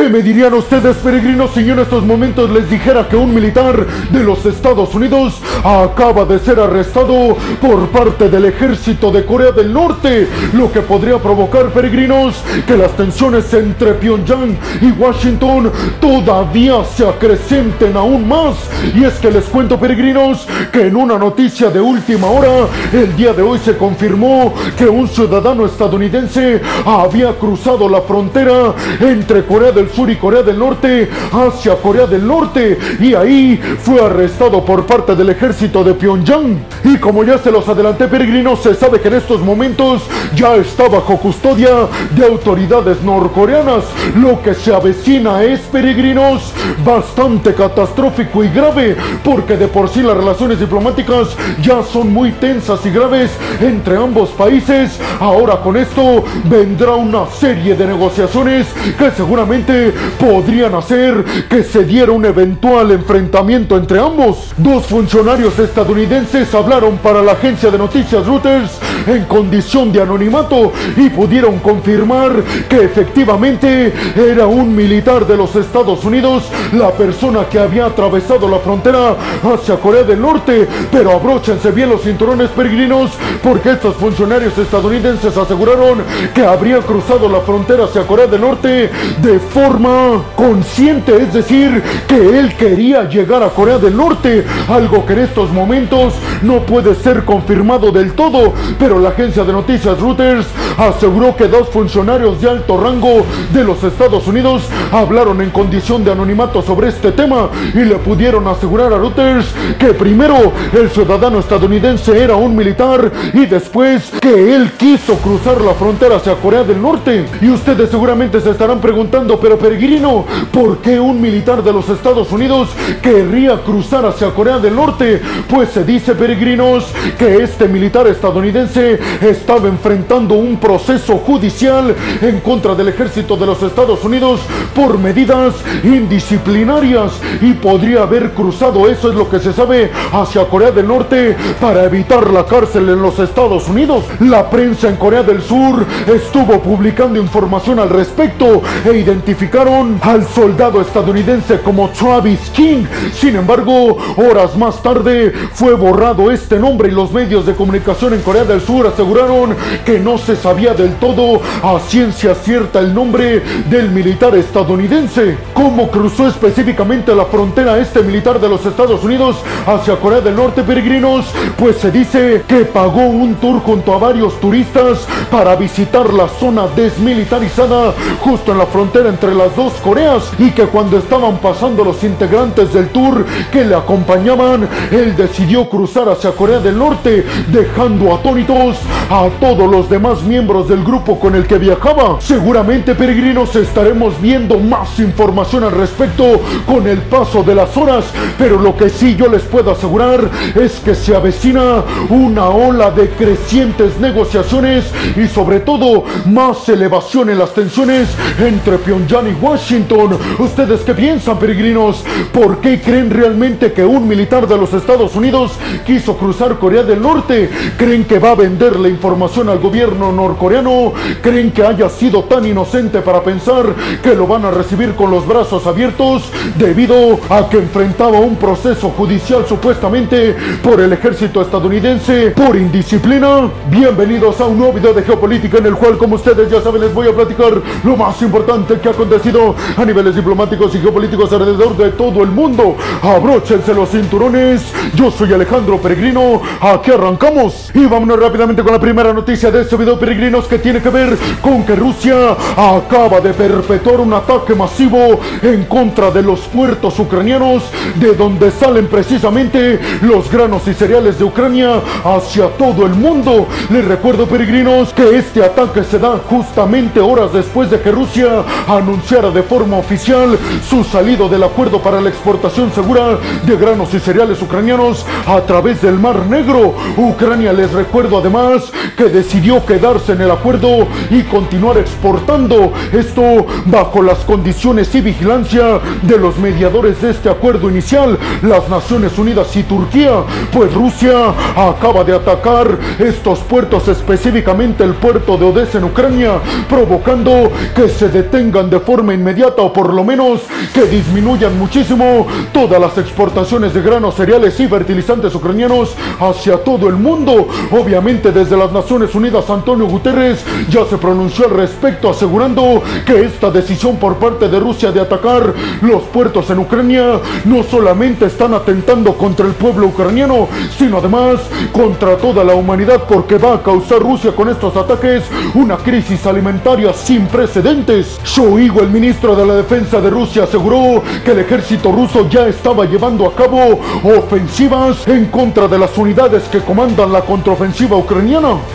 ¿Qué me dirían ustedes, peregrinos, si yo en estos momentos les dijera que un militar de los Estados Unidos acaba de ser arrestado por parte del ejército de Corea del Norte? Lo que podría provocar, peregrinos, que las tensiones entre Pyongyang y Washington todavía se acrecenten aún más. Y es que les cuento, peregrinos, que en una noticia de última hora, el día de hoy se confirmó que un ciudadano estadounidense había cruzado la frontera entre Corea del Sur y Corea del Norte hacia Corea del Norte y ahí fue arrestado por parte del ejército de Pyongyang. Y como ya se los adelanté peregrinos, se sabe que en estos momentos ya está bajo custodia de autoridades norcoreanas. Lo que se avecina es, peregrinos, bastante catastrófico y grave, porque de por sí las relaciones diplomáticas ya son muy tensas y graves entre ambos países. Ahora con esto vendrá una serie de negociaciones que seguramente podrían hacer que se diera un eventual enfrentamiento entre ambos. Dos funcionarios estadounidenses hablaron para la agencia de noticias Reuters en condición de anonimato y pudieron confirmar que efectivamente era un militar de los Estados Unidos la persona que había atravesado la frontera hacia Corea del Norte. Pero abróchense bien los cinturones peregrinos porque estos funcionarios estadounidenses aseguraron que habría cruzado la frontera hacia Corea del Norte de forma consciente, es decir, que él quería llegar a Corea del Norte, algo que en estos momentos no puede ser confirmado del todo, pero la agencia de noticias Reuters aseguró que dos funcionarios de alto rango de los Estados Unidos hablaron en condición de anonimato sobre este tema y le pudieron asegurar a Reuters que primero el ciudadano estadounidense era un militar y después que él quiso cruzar la frontera hacia Corea del Norte. Y ustedes seguramente se estarán preguntando, pero peregrino, ¿por qué un militar de los Estados Unidos querría cruzar hacia Corea del Norte? Pues se dice, peregrinos, que este militar estadounidense estaba enfrentando un proceso judicial en contra del ejército de los Estados Unidos por medidas indisciplinarias y podría haber cruzado, eso es lo que se sabe, hacia Corea del Norte para evitar la cárcel en los Estados Unidos. La prensa en Corea del Sur estuvo publicando información al respecto e identificaron al soldado estadounidense como Travis King. Sin embargo, horas más tarde fue borrado este nombre y los medios de comunicación en Corea del Sur aseguraron que no se sabía del todo a ciencia cierta el nombre del militar estadounidense. ¿Cómo cruzó específicamente la frontera este militar de los Estados Unidos hacia Corea del Norte, peregrinos? Pues se dice que pagó un tour junto a varios turistas para visitar la zona desmilitarizada justo en la frontera entre las dos Coreas y que cuando estaban pasando los integrantes del tour que le acompañaban, él decidió cruzar hacia Corea del Norte, dejando a todos los demás miembros del grupo con el que viajaba. Seguramente, peregrinos, estaremos viendo más información al respecto con el paso de las horas, pero lo que sí yo les puedo asegurar es que se avecina una ola de crecientes negociaciones y sobre todo más elevación en las tensiones entre Pyongyang y Washington. ¿Ustedes qué piensan, peregrinos? ¿Por qué creen realmente que un militar de los Estados Unidos quiso cruzar Corea del Norte? ¿Creen que va a vender la información al gobierno norcoreano? ¿Creen que haya sido tan inocente para pensar que lo van a recibir con los brazos abiertos debido a que enfrentaba un proceso judicial supuestamente por el ejército estadounidense por indisciplina? Bienvenidos a un nuevo video de geopolítica en el cual, como ustedes ya saben, les voy a platicar lo más importante que ha acontecido a niveles diplomáticos y geopolíticos alrededor de todo el mundo. Abróchense los cinturones. Yo soy Alejandro Peregrino. Aquí arrancamos. Y vámonos rápidamente con la primera noticia de este video, peregrinos, que tiene que ver con que Rusia acaba de perpetuar un ataque masivo en contra de los puertos ucranianos, de donde salen precisamente los granos y cereales de Ucrania hacia todo el mundo. Les recuerdo, peregrinos, que este ataque se da justamente horas después de que Rusia anunciara de forma oficial su salido del acuerdo para la exportación segura de granos y cereales ucranianos a través del Mar Negro. Ucrania, les recuerdo, además además que decidió quedarse en el acuerdo y continuar exportando. Esto bajo las condiciones y vigilancia de los mediadores de este acuerdo inicial, las Naciones Unidas y Turquía, pues Rusia acaba de atacar estos puertos, específicamente el puerto de Odessa en Ucrania, provocando que se detengan de forma inmediata o por lo menos que disminuyan muchísimo todas las exportaciones de granos, cereales y fertilizantes ucranianos hacia todo el mundo. Obviamente desde las Naciones Unidas Antonio Guterres ya se pronunció al respecto asegurando que esta decisión por parte de Rusia de atacar los puertos en Ucrania no solamente están atentando contra el pueblo ucraniano, sino además contra toda la humanidad porque va a causar Rusia con estos ataques una crisis alimentaria sin precedentes. Shoigu, el ministro de la Defensa de Rusia, aseguró que el ejército ruso ya estaba llevando a cabo ofensivas en contra de las unidades que comandan la contraofensiva ucraniana.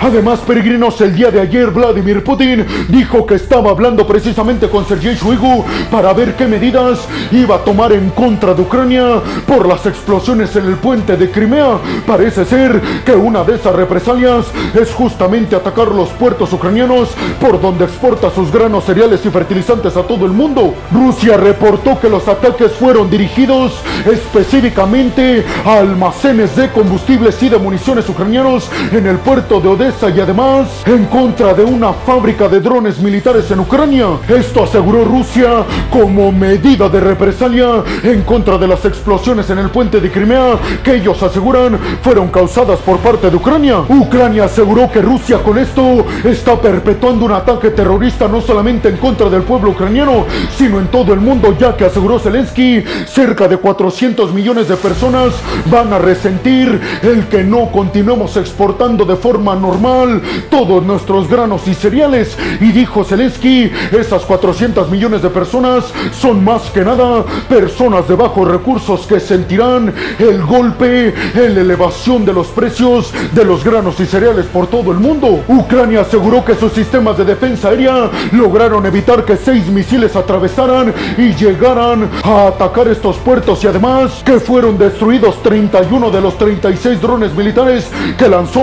Además, peregrinos, el día de ayer Vladimir Putin dijo que estaba hablando precisamente con Sergei Shoigu para ver qué medidas iba a tomar en contra de Ucrania por las explosiones en el puente de Crimea. Parece ser que una de esas represalias es justamente atacar los puertos ucranianos por donde exporta sus granos, cereales y fertilizantes a todo el mundo. Rusia reportó que los ataques fueron dirigidos específicamente a almacenes de combustibles y de municiones ucranianos en el puerto de Odessa y además en contra de una fábrica de drones militares en Ucrania. Esto aseguró Rusia como medida de represalia en contra de las explosiones en el puente de Crimea que ellos aseguran fueron causadas por parte de Ucrania. Ucrania aseguró que Rusia con esto está perpetuando un ataque terrorista no solamente en contra del pueblo ucraniano, sino en todo el mundo, ya que aseguró Zelensky, cerca de 400 millones de personas van a resentir el que no continuemos exportando de forma normal todos nuestros granos y cereales. Y dijo Zelensky, esas 400 millones de personas son más que nada personas de bajos recursos que sentirán el golpe en la elevación de los precios de los granos y cereales por todo el mundo. Ucrania aseguró que sus sistemas de defensa aérea lograron evitar que seis misiles atravesaran y llegaran a atacar estos puertos y además que fueron destruidos 31 de los 36 drones militares que lanzó.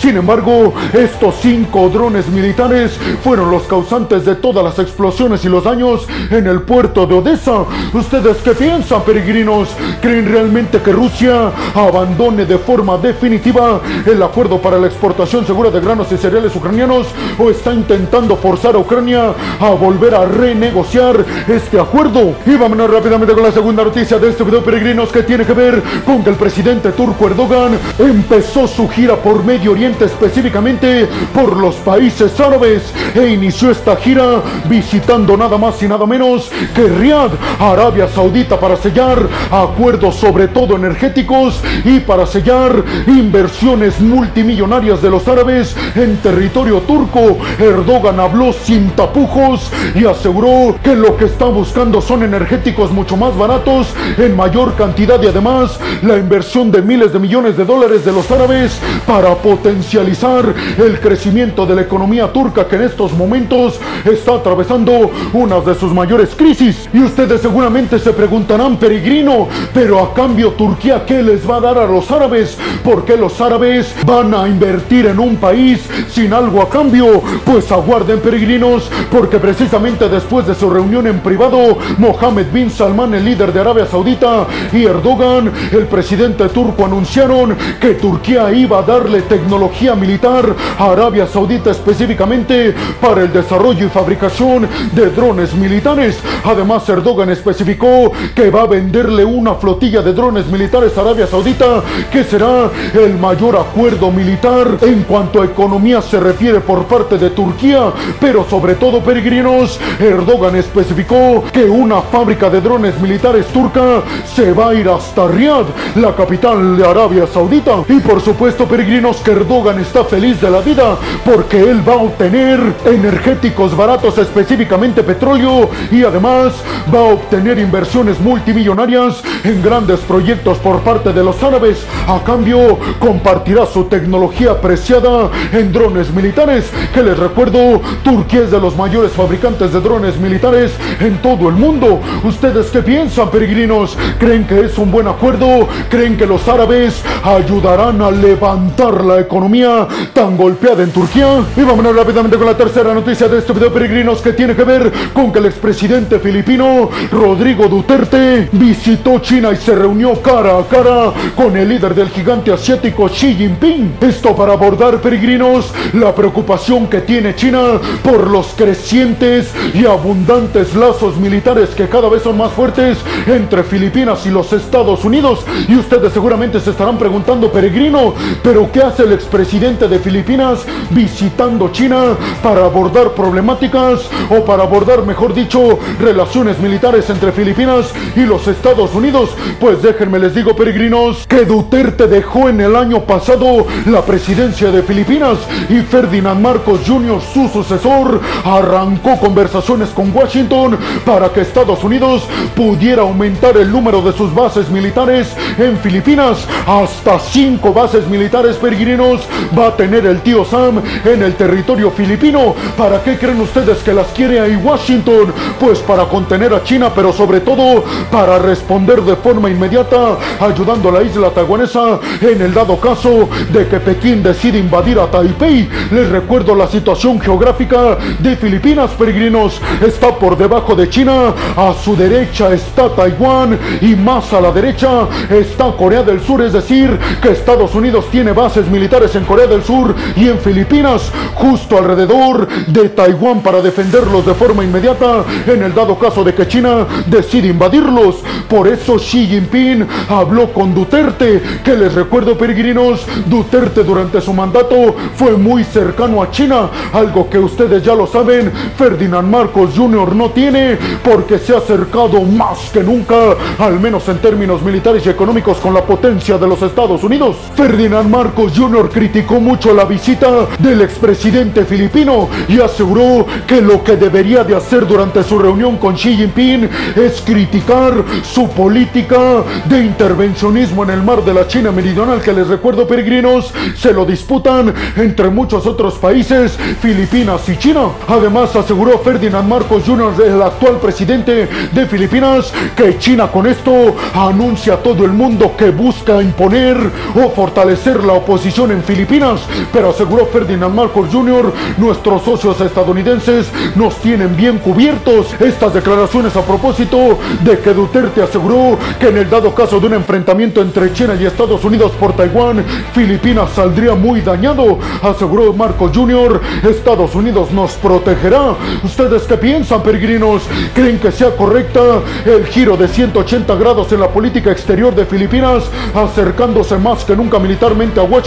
Sin embargo, estos cinco drones militares fueron los causantes de todas las explosiones y los daños en el puerto de Odessa. ¿Ustedes qué piensan, peregrinos? ¿Creen realmente que Rusia abandone de forma definitiva el acuerdo para la exportación segura de granos y cereales ucranianos o está intentando forzar a Ucrania a volver a renegociar este acuerdo? Y vámonos rápidamente con la segunda noticia de este video, peregrinos, que tiene que ver con que el presidente turco Erdogan empezó su gira por Medio Oriente, específicamente por los países árabes, e inició esta gira visitando nada más y nada menos que Riyadh, Arabia Saudita, para sellar acuerdos sobre todo energéticos y para sellar inversiones multimillonarias de los árabes en territorio turco. Erdogan habló sin tapujos y aseguró que lo que está buscando son energéticos mucho más baratos, en mayor cantidad y además la inversión de miles de millones de dólares de los árabes para potencializar el crecimiento de la economía turca que en estos momentos está atravesando una de sus mayores crisis. Y ustedes seguramente se preguntarán, peregrino, pero a cambio Turquía, ¿qué les va a dar a los árabes? ¿Por qué los árabes van a invertir en un país sin algo a cambio? Pues aguarden, peregrinos, porque precisamente después de su reunión en privado, Mohammed bin Salman, el líder de Arabia Saudita, y Erdogan, el presidente turco, anunciaron que Turquía iba a tecnología militar a Arabia Saudita específicamente para el desarrollo y fabricación de drones militares. Además, Erdogan especificó que va a venderle una flotilla de drones militares a Arabia Saudita, que será el mayor acuerdo militar en cuanto a economía se refiere por parte de Turquía, pero sobre todo peregrinos, Erdogan especificó que una fábrica de drones militares turca se va a ir hasta Riyadh, la capital de Arabia Saudita. Y por supuesto, peregrinos, que Erdogan está feliz de la vida porque él va a obtener energéticos baratos, específicamente petróleo, y además va a obtener inversiones multimillonarias en grandes proyectos por parte de los árabes. A cambio, compartirá su tecnología apreciada en drones militares, que les recuerdo, Turquía es de los mayores fabricantes de drones militares en todo el mundo. ¿Ustedes qué piensan, peregrinos? ¿Creen que es un buen acuerdo? ¿Creen que los árabes ayudarán a levantar la economía tan golpeada en Turquía. Y vámonos rápidamente con la tercera noticia de este video, peregrinos, que tiene que ver con que el expresidente filipino Rodrigo Duterte visitó China y se reunió cara a cara con el líder del gigante asiático Xi Jinping. Esto para abordar, peregrinos, la preocupación que tiene China por los crecientes y abundantes lazos militares que cada vez son más fuertes entre Filipinas y los Estados Unidos. Y ustedes seguramente se estarán preguntando, peregrino, ¿pero qué hace el expresidente de Filipinas visitando China para abordar problemáticas o para abordar, mejor dicho, relaciones militares entre Filipinas y los Estados Unidos? Pues déjenme les digo, peregrinos, que Duterte dejó en el año pasado la presidencia de Filipinas y Ferdinand Marcos Jr., su sucesor, arrancó conversaciones con Washington para que Estados Unidos pudiera aumentar el número de sus bases militares en Filipinas. Hasta cinco bases militares peregrinos va a tener el tío Sam en el territorio filipino. ¿Para qué creen ustedes que las quiere ahí Washington? Pues para contener a China, pero sobre todo para responder de forma inmediata, ayudando a la isla taiwanesa en el dado caso de que Pekín decide invadir a Taipei. Les recuerdo la situación geográfica de Filipinas, peregrinos. Está por debajo de China, a su derecha está Taiwán y más a la derecha está Corea del Sur, es decir, que Estados Unidos tiene militares en Corea del Sur y en Filipinas, justo alrededor de Taiwán para defenderlos de forma inmediata en el dado caso de que China decide invadirlos. Por eso Xi Jinping habló con Duterte, que les recuerdo peregrinos, Duterte durante su mandato fue muy cercano a China, algo que ustedes ya lo saben, Ferdinand Marcos Jr. no tiene porque se ha acercado más que nunca, al menos en términos militares y económicos, con la potencia de los Estados Unidos. Ferdinand Marcos Jr. criticó mucho la visita del expresidente filipino y aseguró que lo que debería de hacer durante su reunión con Xi Jinping es criticar su política de intervencionismo en el mar de la China Meridional, que les recuerdo peregrinos, se lo disputan entre muchos otros países, Filipinas y China. Además aseguró Ferdinand Marcos Jr., el actual presidente de Filipinas, que China con esto anuncia a todo el mundo que busca imponer o fortalecer la oposición en Filipinas, pero aseguró Ferdinand Marcos Jr., nuestros socios estadounidenses nos tienen bien cubiertos. Estas declaraciones a propósito de que Duterte aseguró que en el dado caso de un enfrentamiento entre China y Estados Unidos por Taiwán, Filipinas saldría muy dañado. Aseguró Marcos Jr., Estados Unidos nos protegerá. ¿Ustedes qué piensan, peregrinos? ¿Creen que sea correcta el giro de 180 grados en la política exterior de Filipinas, acercándose más que nunca militarmente a Washington,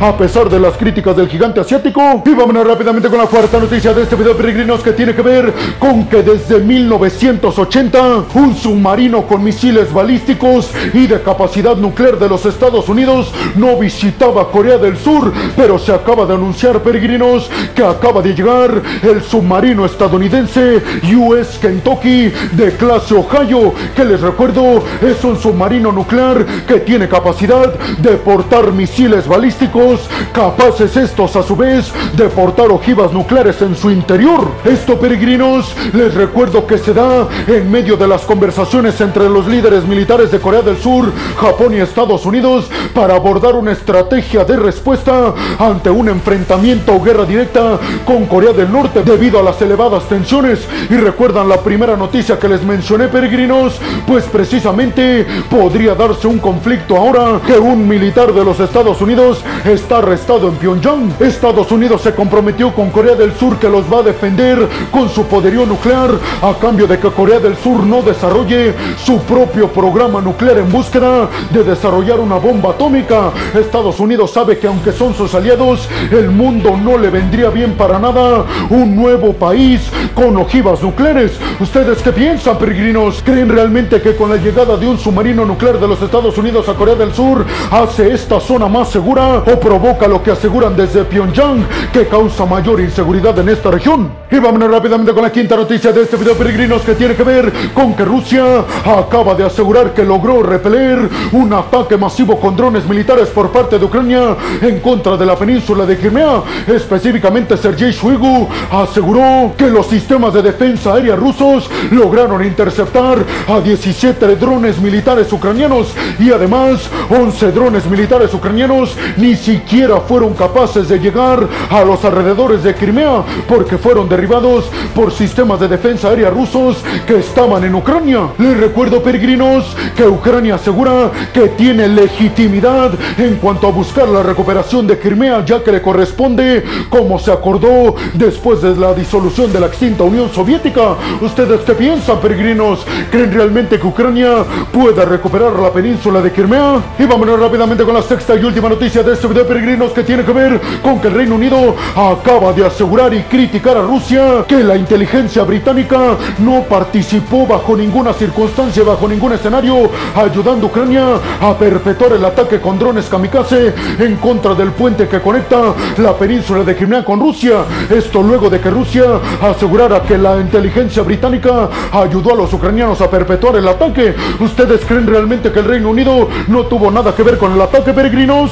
a pesar de las críticas del gigante asiático? Y vámonos rápidamente con la cuarta noticia de este video, peregrinos, que tiene que ver con que desde 1980 un submarino con misiles balísticos y de capacidad nuclear de los Estados Unidos no visitaba Corea del Sur, pero se acaba de anunciar, peregrinos, que acaba de llegar el submarino estadounidense US Kentucky de clase Ohio, que les recuerdo es un submarino nuclear que tiene capacidad de portar misiles balísticos, capaces estos a su vez de portar ojivas nucleares en su interior. Esto, peregrinos, les recuerdo que se da en medio de las conversaciones entre los líderes militares de Corea del Sur, Japón y Estados Unidos para abordar una estrategia de respuesta ante un enfrentamiento o guerra directa con Corea del Norte debido a las elevadas tensiones. Y recuerdan la primera noticia que les mencioné, peregrinos, pues precisamente podría darse un conflicto ahora que un militar de los Estados Unidos está arrestado en Pyongyang. Estados Unidos se comprometió con Corea del Sur que los va a defender con su poderío nuclear a cambio de que Corea del Sur no desarrolle su propio programa nuclear en búsqueda de desarrollar una bomba atómica. Estados Unidos sabe que aunque son sus aliados, el mundo no le vendría bien para nada un nuevo país con ojivas nucleares. ¿Ustedes qué piensan, peregrinos? ¿Creen realmente que con la llegada de un submarino nuclear de los Estados Unidos a Corea del Sur hace esta zona más segura o provoca lo que aseguran desde Pyongyang que causa mayor inseguridad en esta región? Y vámonos rápidamente con la quinta noticia de este video, peregrinos, que tiene que ver con que Rusia acaba de asegurar que logró repeler un ataque masivo con drones militares por parte de Ucrania en contra de la península de Crimea. Específicamente, Sergei Shoigu aseguró que los sistemas de defensa aérea rusos lograron interceptar a 17 drones militares ucranianos y además 11 drones militares ucranianos ni siquiera fueron capaces de llegar a los alrededores de Crimea porque fueron derribados por sistemas de defensa aérea rusos que estaban en Ucrania. Les recuerdo, peregrinos, que Ucrania asegura que tiene legitimidad en cuanto a buscar la recuperación de Crimea ya que le corresponde como se acordó después de la disolución de la extinta Unión Soviética. ¿Ustedes qué piensan, peregrinos? ¿Creen realmente que Ucrania pueda recuperar la península de Crimea? Y vámonos rápidamente con la sexta y última noticia de este video, peregrinos, que tiene que ver con que el Reino Unido acaba de asegurar y criticar a Rusia que la inteligencia británica no participó bajo ninguna circunstancia, bajo ningún escenario, ayudando Ucrania a perpetuar el ataque con drones kamikaze en contra del puente que conecta la península de Crimea con Rusia. Esto luego de que Rusia asegurara que la inteligencia británica ayudó a los ucranianos a perpetuar el ataque. ¿Ustedes creen realmente que el Reino Unido no tuvo nada que ver con el ataque, peregrinos?